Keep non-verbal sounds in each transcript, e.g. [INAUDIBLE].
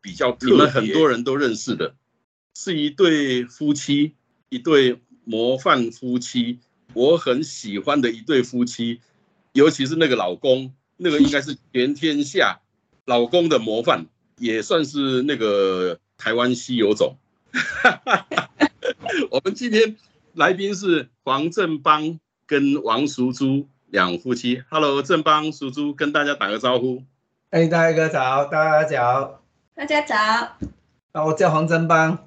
比较你们很多人都认识的，是一对夫妻，一对模范夫妻，我很喜欢的一对夫妻，尤其是那个老公，那个应该是全天下老公的模范，也算是那个台湾稀有种。[LAUGHS] 我们今天来宾是黄正邦跟王淑珠。两夫妻，Hello，正邦、淑珠，跟大家打个招呼。哎，大哥早，大家早，大家早。啊，我叫黄正邦，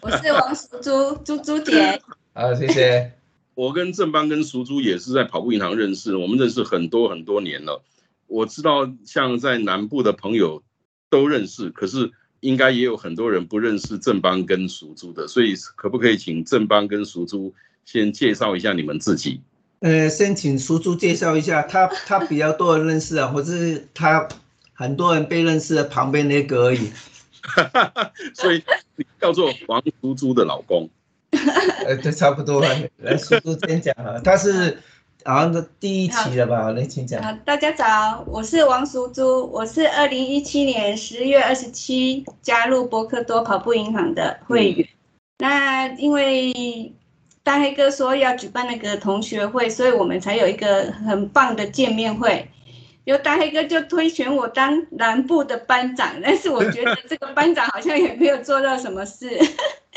我是王淑珠，[LAUGHS] 珠珠姐。好，谢谢。[LAUGHS] 我跟正邦跟淑珠也是在跑步银行认识，我们认识很多很多年了。我知道，像在南部的朋友都认识，可是应该也有很多人不认识正邦跟淑珠的，所以可不可以请正邦跟淑珠先介绍一下你们自己？呃，先请淑珠介绍一下，她她比较多人认识啊，或是他很多人被认识的旁边那个而已。[LAUGHS] 所以你叫做王叔叔的老公。[LAUGHS] 呃，对，差不多。来，叔叔先讲啊，他是好像是第一期的吧？来，请讲。大家早，我是王淑珠，我是二零一七年十月二十七加入博克多跑步银行的会员。那因为。大黑哥说要举办那个同学会，所以我们才有一个很棒的见面会。有大黑哥就推选我当南部的班长，[LAUGHS] 但是我觉得这个班长好像也没有做到什么事，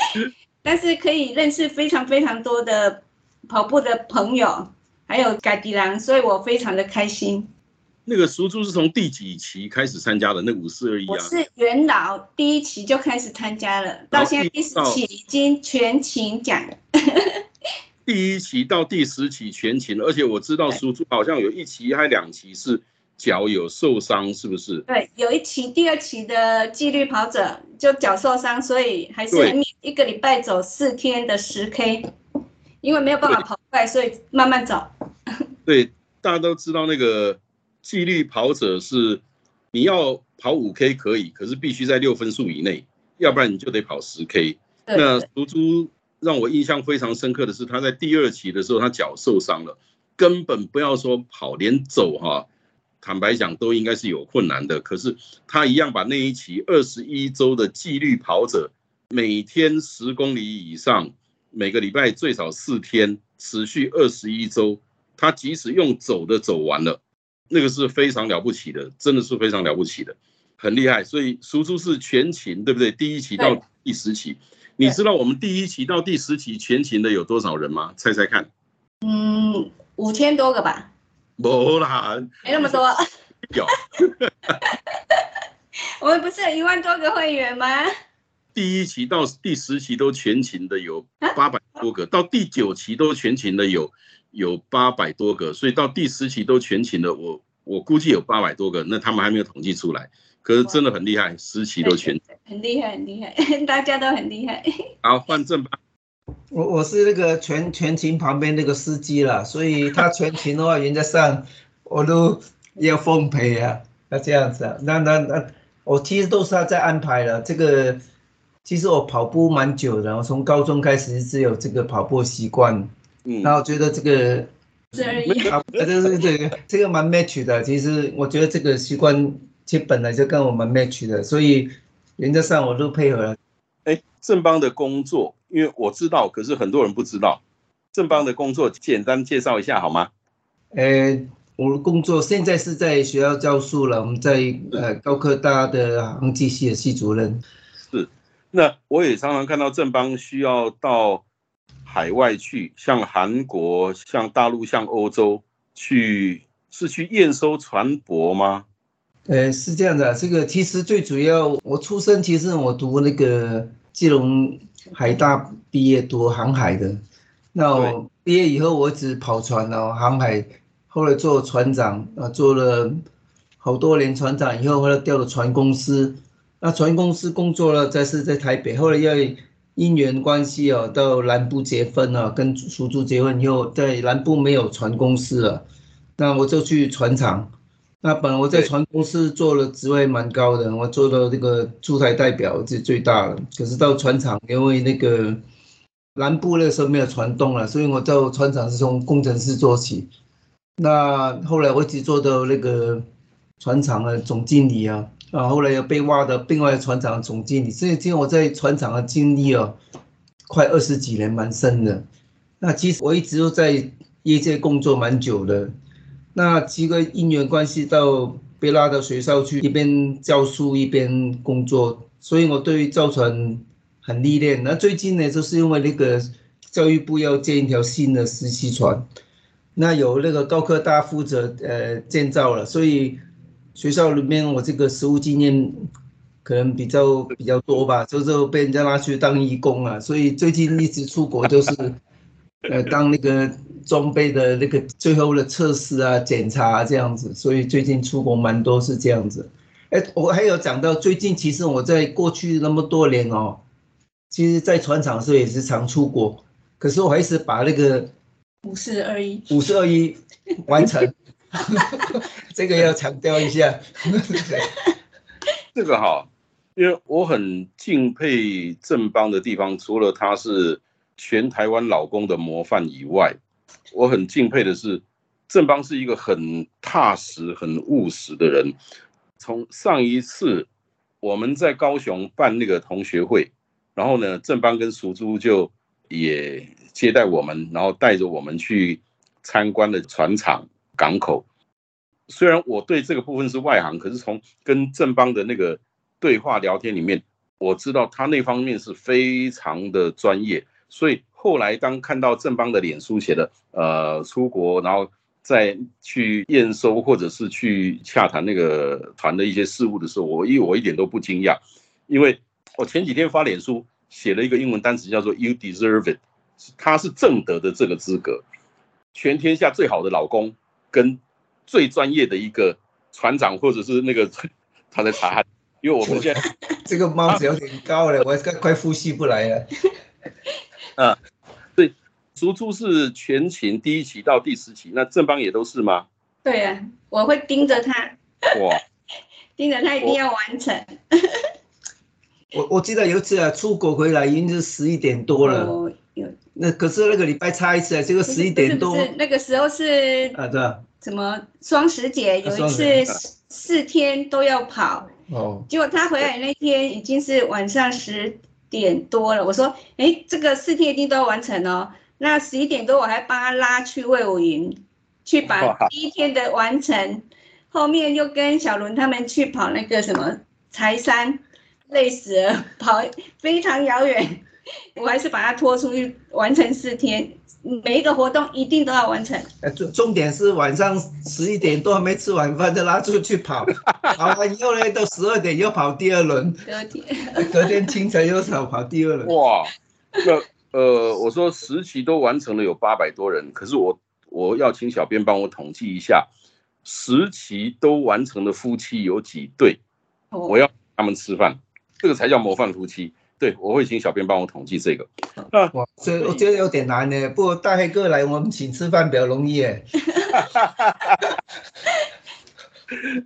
[LAUGHS] 但是可以认识非常非常多的跑步的朋友，还有改迪郎，所以我非常的开心。那个熟猪是从第几期开始参加的？那五四二一啊？我是元老，第一期就开始参加了，到现在第十期已经全勤奖。[LAUGHS] 第一期到第十期全勤，而且我知道熟猪好像有一期还两期是脚有受伤，是不是？对，有一期第二期的纪律跑者就脚受伤，所以还是一个礼拜走四天的十 K，因为没有办法跑快，所以慢慢走。对，大家都知道那个。纪律跑者是你要跑五 K 可以，可是必须在六分数以内，要不然你就得跑十 K。那苏珠让我印象非常深刻的是，他在第二期的时候，他脚受伤了，根本不要说跑，连走哈，坦白讲都应该是有困难的。可是他一样把那一期二十一周的纪律跑者，每天十公里以上，每个礼拜最少四天，持续二十一周，他即使用走的走完了。那个是非常了不起的，真的是非常了不起的，很厉害。所以输出是全勤，对不对？第一期到第十期，你知道我们第一期到第十期全勤的有多少人吗？猜猜看。嗯，五千多个吧。没啦，没那么多。有。[LAUGHS] 我们不是有一万多个会员吗？第一期到第十期都全勤的有八百多个，到第九期都全勤的有。有八百多个，所以到第十期都全勤的。我我估计有八百多个，那他们还没有统计出来。可是真的很厉害，十期都全，很厉害，很厉害，[LAUGHS] 大家都很厉害。好，换正吧。我我是那个全全勤旁边那个司机了，所以他全勤的话，原则上我都要奉陪啊。那这样子啊，那那那我其实都是他在安排了。这个其实我跑步蛮久的，我从高中开始是有这个跑步习惯。嗯那我觉得这个，[LAUGHS] 这这是这个这个蛮 match 的。其实我觉得这个习惯其实本来就跟我们 match 的，所以原则上我都配合了。哎，正邦的工作，因为我知道，可是很多人不知道。正邦的工作简单介绍一下好吗？呃，我的工作现在是在学校教书了，我们在呃高科大的航机系的系主任。是，那我也常常看到正邦需要到。海外去，像韩国、像大陆、像欧洲去，是去验收船舶吗？呃，是这样的，这个其实最主要，我出生其实我读那个基隆海大毕业读航海的，那我毕业以后我只跑船哦，航海，后来做船长，啊，做了好多年船长，以后后来调了船公司，那船公司工作了，再是在台北，后来因为姻缘关系哦，到南部结婚了，跟叔叔结婚以后，在南部没有船公司了，那我就去船厂。那本来我在船公司做的职位蛮高的，我做到这个驻台代表是最大的。可是到船厂，因为那个南部那时候没有船动了，所以我到船厂是从工程师做起。那后来我一直做到那个船厂的总经理啊，啊，后来又被挖到另外船厂的总经理。所以今天我在船厂的经历哦，快二十几年，蛮深的。那其实我一直都在业界工作蛮久的。那几个因缘关系到被拉到学校去，一边教书一边工作，所以我对造船很历练。那最近呢，就是因为那个教育部要建一条新的实习船，那有那个高科大负责呃建造了，所以学校里面我这个实务经验可能比较比较多吧，就是被人家拉去当义工啊，所以最近一直出国就是。呃，当那个装备的那个最后的测试啊、检查这样子，所以最近出国蛮多是这样子。哎，我还有讲到最近，其实我在过去那么多年哦，其实，在船厂时候也是常出国，可是我还是把那个五四二一五四二一完成，[LAUGHS] 这个要强调一下。[LAUGHS] 这个哈，因为我很敬佩正邦的地方，除了他是。全台湾老公的模范以外，我很敬佩的是，正邦是一个很踏实、很务实的人。从上一次我们在高雄办那个同学会，然后呢，正邦跟淑珠就也接待我们，然后带着我们去参观了船厂、港口。虽然我对这个部分是外行，可是从跟正邦的那个对话聊天里面，我知道他那方面是非常的专业。所以后来当看到正邦的脸书写的，呃，出国然后再去验收或者是去洽谈那个团的一些事务的时候，我一我一点都不惊讶，因为我前几天发脸书写了一个英文单词叫做 “you deserve it”，他是正得的这个资格，全天下最好的老公跟最专业的一个船长或者是那个他在查，因为我们现在 [LAUGHS] 这个帽子有点高了，我快快呼吸不来了。啊，对，足足是全勤第一期到第十期，那正邦也都是吗？对呀，我会盯着他。哇，盯着他一定要完成。我我记得有一次啊，出国回来已经是十一点多了。哦，有。那可是那个礼拜差一次啊，这个十一点多。那个时候是啊，对。什么双十节有一次四天都要跑。哦。结果他回来那天已经是晚上十。点多了，我说，哎，这个四天一定都要完成哦。那十一点多我还帮他拉去魏武营，去把第一天的完成。后面又跟小伦他们去跑那个什么柴山，累死了，跑非常遥远，[LAUGHS] 我还是把他拖出去完成四天。每一个活动一定都要完成。呃，[LAUGHS] 重重点是晚上十一点多还没吃晚饭就拉出去跑，[LAUGHS] 跑完以后呢，到十二点又跑第二轮。隔天，隔天清晨又跑跑第二轮。哇，那呃，我说十期都完成了有八百多人，可是我我要请小编帮我统计一下，十期都完成的夫妻有几对？我要他们吃饭，这个才叫模范夫妻。对，我会请小编帮我统计这个。啊，哇，这我觉得有点难呢。不过大黑哥来，我们请吃饭比较容易哎。[LAUGHS]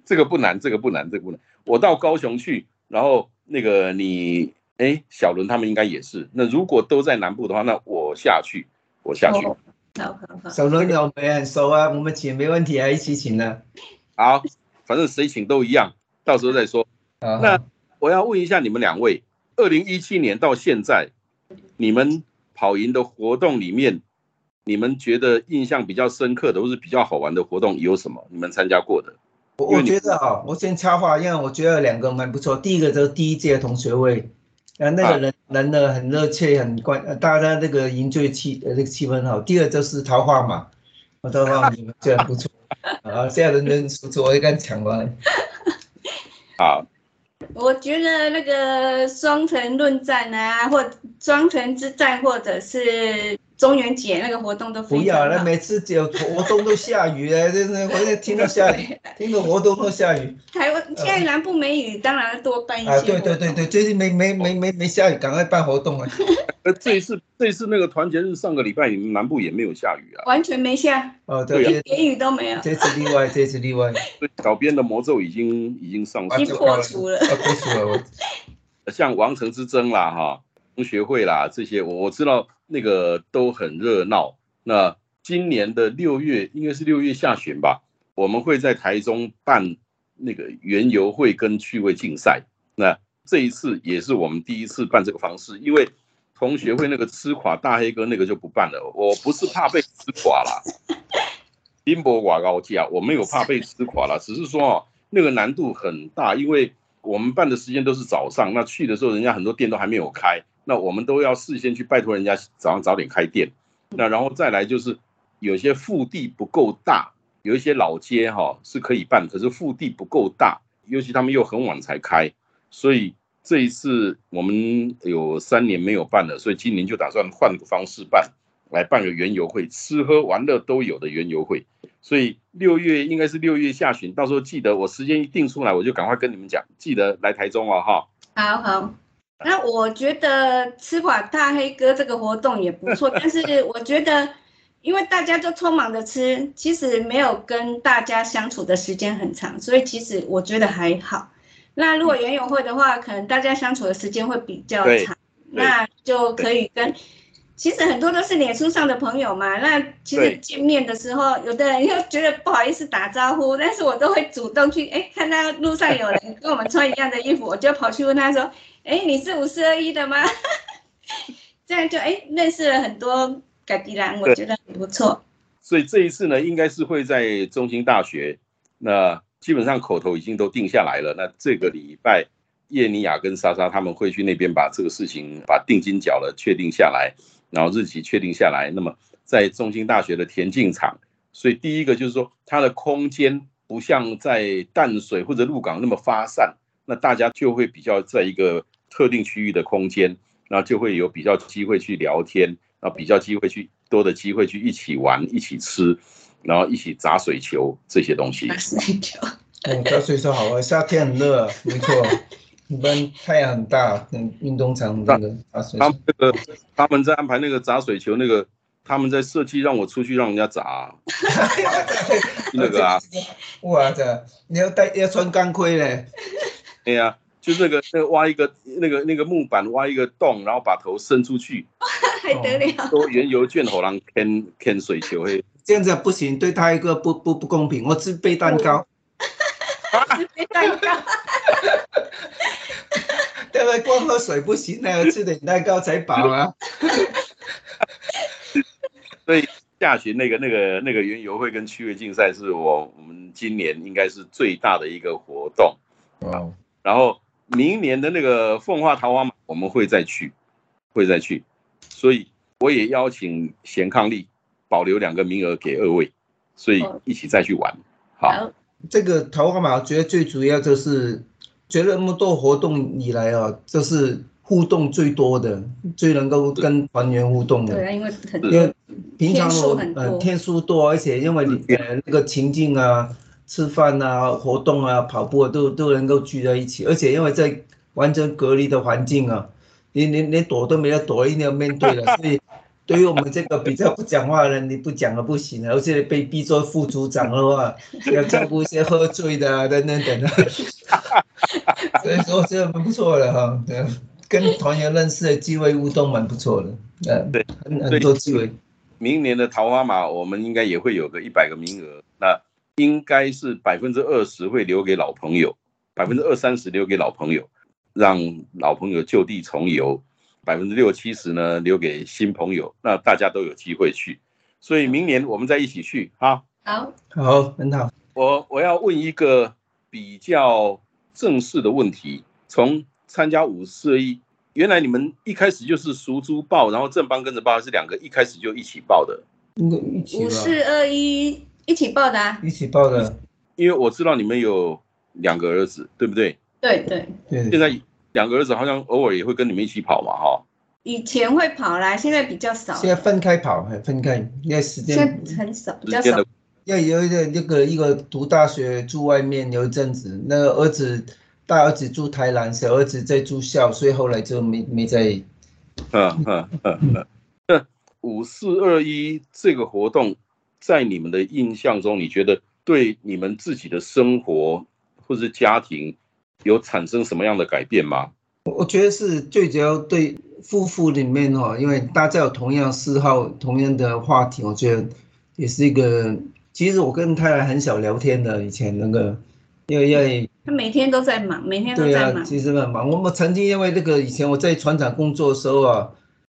这个不难，这个不难，这个不难。我到高雄去，然后那个你，哎，小伦他们应该也是。那如果都在南部的话，那我下去，我下去。好好好。小伦我们很熟啊，我们请没问题啊，一起请呢。好，反正谁请都一样，到时候再说。那我要问一下你们两位。二零一七年到现在，你们跑营的活动里面，你们觉得印象比较深刻的或是比较好玩的活动有什么？你们参加过的？我我觉得啊，我先插话，因为我觉得两个蛮不错。第一个就是第一届同学会，啊，那个人人呢很热切，很关，大家那个营聚气呃那个气氛好。第二就是桃花嘛，我桃花你们觉得不错啊，现在人人出错，我也敢抢完。好。我觉得那个双城论战啊，或双城之战，或者是中元节那个活动都不要了，每次有活动都下雨哎，真是我听到下雨，听到活动都下雨。台湾现在南部没雨，当然多办一些。啊，对对对对，最近没没没没没下雨，赶快办活动啊！呃，这一次这一次那个团结日上个礼拜，你们南部也没有下雨啊？完全没下。哦，对，一点雨都没有。这次例外，这次例外。小编的魔咒已经已经上已经破除了，破除了。[LAUGHS] 像王城之争啦，哈，同学会啦，这些我我知道。那个都很热闹。那今年的六月应该是六月下旬吧，我们会在台中办那个园游会跟趣味竞赛。那这一次也是我们第一次办这个方式，因为同学会那个吃垮大黑哥那个就不办了。我不是怕被吃垮了，[LAUGHS] 冰博瓦高价，我没有怕被吃垮了，只是说哦，那个难度很大，因为我们办的时间都是早上，那去的时候人家很多店都还没有开。那我们都要事先去拜托人家早上早点开店，那然后再来就是有些腹地不够大，有一些老街哈是可以办，可是腹地不够大，尤其他们又很晚才开，所以这一次我们有三年没有办了，所以今年就打算换个方式办，来办个园游会，吃喝玩乐都有的园游会，所以六月应该是六月下旬，到时候记得我时间一定出来，我就赶快跟你们讲，记得来台中哦哈。好好。那我觉得吃垮大黑哥这个活动也不错，[LAUGHS] 但是我觉得，因为大家都匆忙的吃，其实没有跟大家相处的时间很长，所以其实我觉得还好。那如果园游会的话，可能大家相处的时间会比较长，那就可以跟。其实很多都是脸书上的朋友嘛，那其实见面的时候，有的人又觉得不好意思打招呼，但是我都会主动去，哎，看到路上有人跟我们穿一样的衣服，我就跑去问他说，哎，你是五四二一的吗？[LAUGHS] 这样就哎认识了很多改迪兰，我觉得很不错。所以这一次呢，应该是会在中兴大学，那基本上口头已经都定下来了。那这个礼拜，叶尼亚跟莎莎他们会去那边把这个事情把定金缴了，确定下来。然后日期确定下来，那么在中兴大学的田径场，所以第一个就是说它的空间不像在淡水或者鹿港那么发散，那大家就会比较在一个特定区域的空间，那就会有比较机会去聊天，那比较机会去多的机会去一起玩、一起吃，然后一起砸水球这些东西。砸水球，嗯，砸水球好玩，夏天很热，[LAUGHS] 没错。一般太阳很大，嗯，运动场那个他们那个他们在安排那个砸水球，那个他们在设计让我出去让人家砸，[LAUGHS] 那个啊，哇这你要带要穿钢盔嘞，对呀，就那个那个挖一个那个那个木板挖一个洞，然后把头伸出去，[LAUGHS] 还得了，说原油卷火狼坑坑水球嘿，这样子不行，对他一个不不不公平，我自备蛋糕，自备蛋糕。因为光喝水不行，还要吃点蛋糕才饱啊。[LAUGHS] 所以下旬那个那个那个园游会跟趣味竞赛是我我们今年应该是最大的一个活动。哦。然后明年的那个奉化桃花马我们会再去，会再去。所以我也邀请贤康利保留两个名额给二位，所以一起再去玩。好。这个桃花马，我觉得最主要就是。觉得那么多活动以来啊，就是互动最多的，最能够跟团员互动的。对啊，因为因为平常我呃天数多，而且因为你呃那个情境啊、吃饭啊、活动啊、跑步啊，都都能够聚在一起，而且因为在完全隔离的环境啊，你你连躲都没有躲，一定要面对了，[LAUGHS] 所以。对于我们这个比较不讲话的人，你不讲了不行而且被逼做副组长的话，要照顾一些喝醉的等等等的。[LAUGHS] 所以说这蛮不错的哈，对，跟团员认识的机会互动蛮不错的，嗯，对，很很多机会。明年的桃花马，我们应该也会有个一百个名额，那应该是百分之二十会留给老朋友，百分之二三十留给老朋友，让老朋友就地重游。百分之六七十呢，留给新朋友，那大家都有机会去，所以明年我们再一起去哈。好，好，很好。我我要问一个比较正式的问题：从参加五四一，原来你们一开始就是熟猪报，然后正邦跟着报，是两个一开始就一起报的？五四二一一起报的啊，一起报的。因为我知道你们有两个儿子，对不对？对对对。现在。两个儿子好像偶尔也会跟你们一起跑嘛，哈。以前会跑啦，现在比较少。现在分开跑，分开，因为时间现在很少，比较少。要有一个那个一个读大学住外面有一阵子，那个儿子大儿子住台南，小儿子在住校，所以后来就没没在。嗯嗯嗯嗯。五四二一这个活动，在你们的印象中，你觉得对你们自己的生活或者家庭有产生什么样的改变吗？我觉得是最主要对夫妇里面哦，因为大家有同样嗜好、同样的话题，我觉得也是一个。其实我跟太太很少聊天的，以前那个，因为因为他每天都在忙，每天都在忙。其实很忙。我们曾经因为那个以前我在船厂工作的时候啊，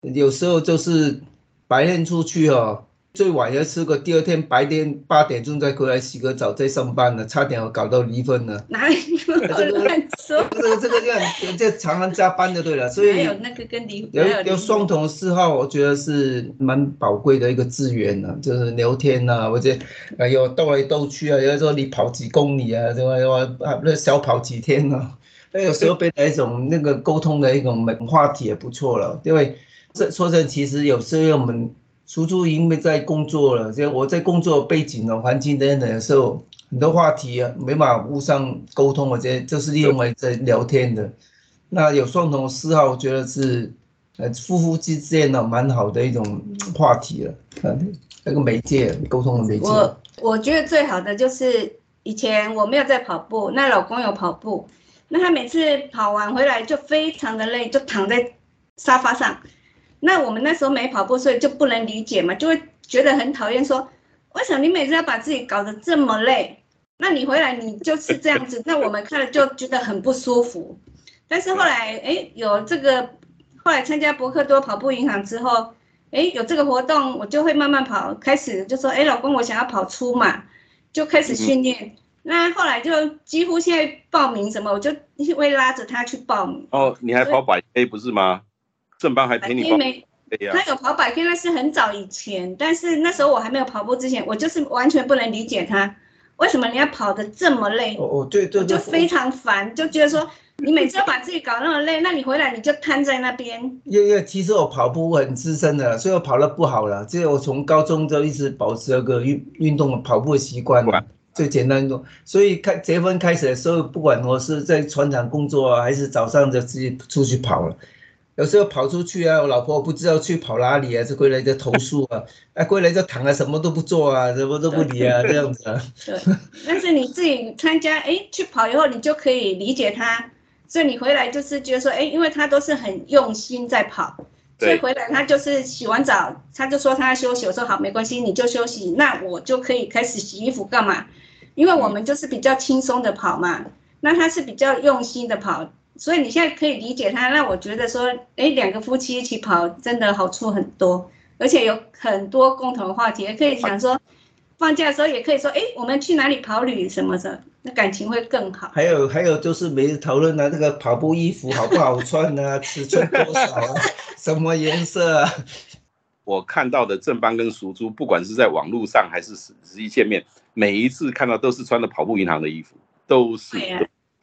有时候就是白天出去哦。最晚要吃个，第二天白天八点钟再回来洗个澡再上班了，差点我搞到离婚了。哪里这么乱说？[LAUGHS] 这个这个这样，就常常加班就对了。所以有那个跟离有有双重嗜好，我觉得是蛮宝贵的一个资源呢。就是聊天呐，或者哎呦斗来斗去啊，有的时候你跑几公里啊，对吧？啊，那小跑几天呢？那有时候变成一种那个沟通的一种话题也不错了。因为这说真，其实有时候我们。叔叔因为在工作了，就我在工作背景的环境等等的时候，很多话题啊没法互相沟通，我觉得就是利用来在聊天的。那有双重嗜好，我觉得是呃夫妇之间呢蛮好的一种话题了。那个媒介沟通的媒介。我我觉得最好的就是以前我没有在跑步，那老公有跑步，那他每次跑完回来就非常的累，就躺在沙发上。那我们那时候没跑步，所以就不能理解嘛，就会觉得很讨厌，说为什么你每次要把自己搞得这么累？那你回来你就是这样子，那我们看了就觉得很不舒服。但是后来，哎，有这个，后来参加博克多跑步银行之后，哎，有这个活动，我就会慢慢跑，开始就说，哎，老公，我想要跑出嘛，就开始训练。那后来就几乎现在报名什么，我就会拉着他去报名。哦，你还跑百 K 不是吗？正邦还陪你跑，他有跑百 K，那是很早以前，但是那时候我还没有跑步之前，我就是完全不能理解他为什么你要跑的这么累。哦，对对对，就非常烦，就觉得说你每次要把自己搞那么累，那你回来你就瘫在那边。因为其实我跑步很资深的，所以我跑的不好了。就是我从高中就一直保持那个运运动跑步的习惯，最简单的。所以开结婚开始的时候，不管我是在船厂工作啊，还是早上就自己出去跑了。有时候跑出去啊，我老婆不知道去跑哪里啊，就回来就投诉啊，[LAUGHS] 哎，回来就躺啊，什么都不做啊，什么都不理啊，这样子啊。对，但是你自己参加，哎，去跑以后，你就可以理解他，所以你回来就是觉得说，哎，因为他都是很用心在跑，所以回来他就是洗完澡，他就说他要休息，我说好，没关系，你就休息，那我就可以开始洗衣服干嘛？因为我们就是比较轻松的跑嘛，那他是比较用心的跑。所以你现在可以理解他，那我觉得说，哎，两个夫妻一起跑，真的好处很多，而且有很多共同话题，也可以想说，放假的时候也可以说，哎，我们去哪里跑旅什么的，那感情会更好。还有还有就是每次讨论啊，这个跑步衣服好不好穿啊，[LAUGHS] 尺寸多少啊，[LAUGHS] 什么颜色啊？我看到的正邦跟熟猪，不管是在网络上还是实实际见面，每一次看到都是穿的跑步银行的衣服，都是。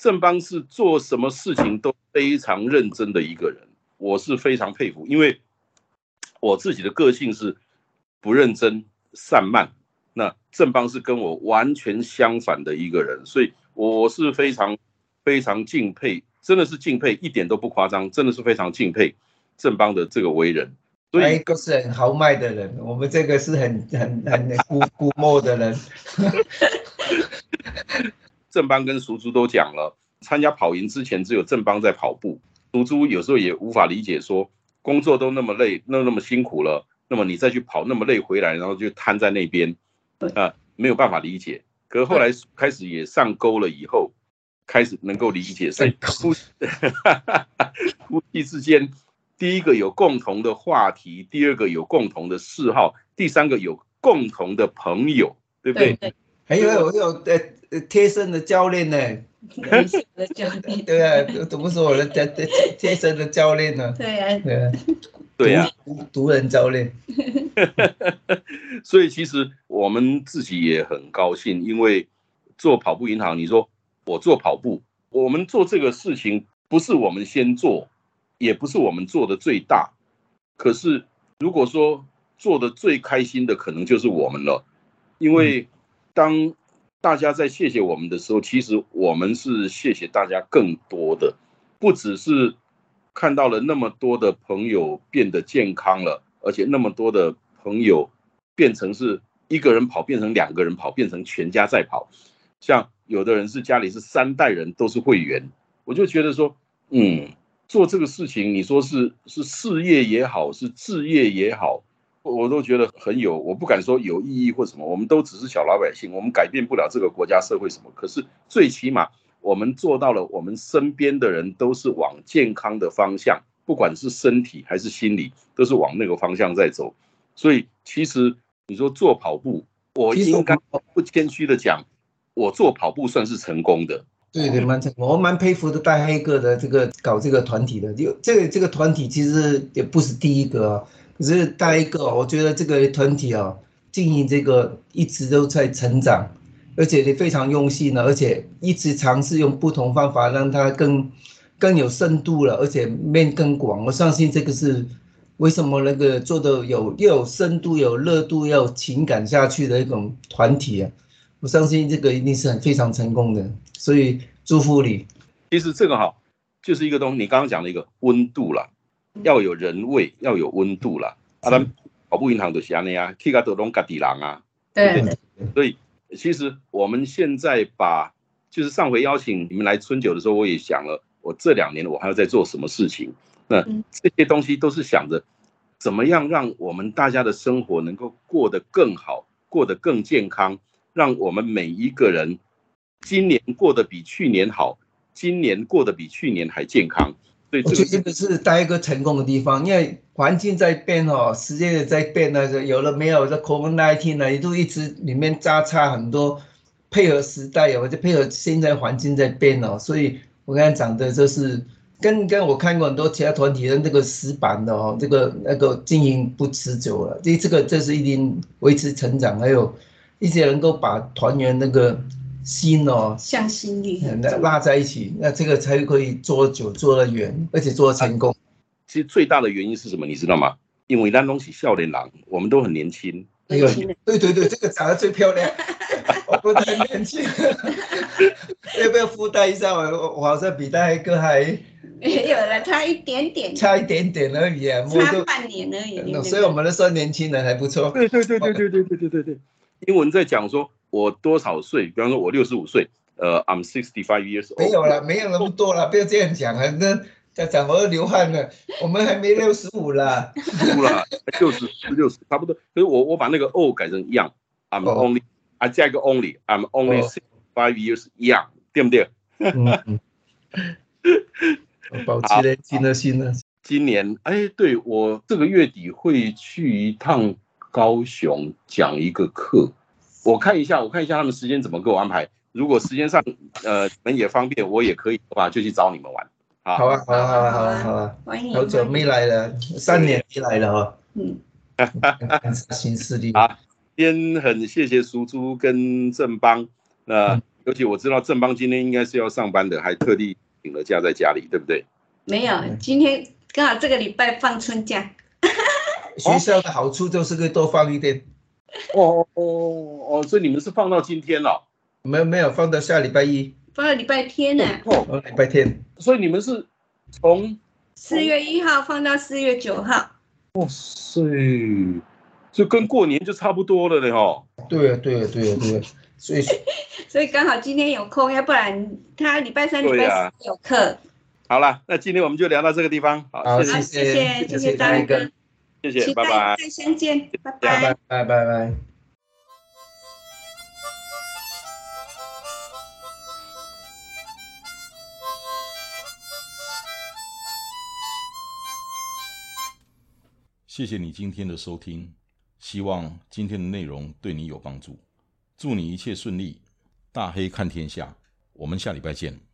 正邦是做什么事情都非常认真的一个人，我是非常佩服，因为我自己的个性是不认真、散漫。那正邦是跟我完全相反的一个人，所以我是非常非常敬佩，真的是敬佩，一点都不夸张，真的是非常敬佩正邦的这个为人。所以，一个是很豪迈的人，我们这个是很很很孤孤默的人。[LAUGHS] 正邦跟熟猪都讲了，参加跑营之前只有正邦在跑步。熟猪有时候也无法理解，说工作都那么累，那那么辛苦了，那么你再去跑那么累回来，然后就瘫在那边，啊，没有办法理解。可是后来开始也上钩了以后，开始能够理解。所以夫 [LAUGHS] 夫妻之间，第一个有共同的话题，第二个有共同的嗜好，第三个有共同的朋友，对不对？还有我有呃。贴身的教练呢？贴身的教练，对啊，怎么说我的贴贴贴身的教练呢？对啊，对啊，对啊，独人教练。[LAUGHS] 所以其实我们自己也很高兴，因为做跑步银行，你说我做跑步，我们做这个事情不是我们先做，也不是我们做的最大，可是如果说做的最开心的，可能就是我们了，因为当大家在谢谢我们的时候，其实我们是谢谢大家更多的，不只是看到了那么多的朋友变得健康了，而且那么多的朋友变成是一个人跑，变成两个人跑，变成全家在跑，像有的人是家里是三代人都是会员，我就觉得说，嗯。做这个事情，你说是是事业也好，是置业也好，我都觉得很有，我不敢说有意义或什么。我们都只是小老百姓，我们改变不了这个国家社会什么。可是最起码我们做到了，我们身边的人都是往健康的方向，不管是身体还是心理，都是往那个方向在走。所以其实你说做跑步，我应该不谦虚的讲，我做跑步算是成功的。对对，蛮成功，我蛮佩服的大黑哥的这个搞这个团体的，就这个这个团体其实也不是第一个，可是大一个，我觉得这个团体啊，经营这个一直都在成长，而且你非常用心了，而且一直尝试用不同方法让它更更有深度了，而且面更广。我相信这个是为什么那个做的有又有深度、有热度、要情感下去的一种团体啊。我相信这个一定是很非常成功的，所以祝福你。其实这个哈，就是一个东西，你刚刚讲的一个温度了，要有人味，要有温度啦。啊，咱跑步银行都是安尼啊，去个都拢家己人啊。对。所以其实我们现在把，就是上回邀请你们来春酒的时候，我也想了，我这两年我还要在做什么事情？那这些东西都是想着，怎么样让我们大家的生活能够过得更好，过得更健康。让我们每一个人今年过得比去年好，今年过得比去年还健康。对，我觉得这个是待一个成功的地方，因为环境在变哦，世界在变呢，有了没有？这 COVID nineteen 呢，也都一直里面扎差很多，配合时代哦，就配合现在环境在变哦，所以我刚才讲的就是跟跟我看过很多其他团体的那个死板的哦，这个那个经营不持久了，这这个这是一定维持成长，还有。一些能够把团员那个心哦，向心力拉在一起，那这个才可以做久、做得远，而且做得成功。其实最大的原因是什么？你知道吗？因为那东西笑脸郎，我们都很年轻。哎呦，对对对，这个长得最漂亮，[LAUGHS] 我很年轻。[LAUGHS] 要不要附带一下？我我好像比大哥还没有了，差一点点，差一点点而已啊，差半年而已。所以我们都说年轻人还不错。对对对对对对对对对对。英文在讲说，我多少岁？比方说，我六十五岁，呃，I'm sixty five years old。没有了，没有那么多了，不要这样讲啊！那再讲我要流汗了。我们还没六十五了，五了，六十六十差不多。所以我我把那个 o 改成 young，I'm only，啊加一个 only，I'm only sixty five years young，对不对？保持年轻的心 [LAUGHS] 呢？今年，哎，对我这个月底会去一趟。高雄讲一个课，我看一下，我看一下他们时间怎么给我安排。如果时间上，呃，你们也方便，我也可以的话，就去找你们玩。好啊，好啊，好啊，好啊，好啊！欢迎，好久没来了，三年没来了哈。嗯，新势力。[LAUGHS] 啊，今天很谢谢叔叔跟正邦。那尤其我知道正邦今天应该是要上班的，还特地请了假在家里，对不对？没有，今天刚好这个礼拜放春假。[LAUGHS] 学校的好处就是可以多放一点。[LAUGHS] 哦哦哦，所以你们是放到今天了？没有没有，放到下礼拜一。放到礼拜天呢？哦，礼拜天。所以你们是从四月一号放到四月九号。哇塞，就跟过年就差不多了嘞哈。对啊对啊对啊对啊，所以 [LAUGHS] 所以刚好今天有空，要不然他礼拜三礼拜四有课。好了，那今天我们就聊到这个地方。好，谢谢谢谢张哥。谢谢，拜拜。再相见，拜拜，拜拜拜。谢谢你今天的收听，希望今天的内容对你有帮助。祝你一切顺利，大黑看天下，我们下礼拜见。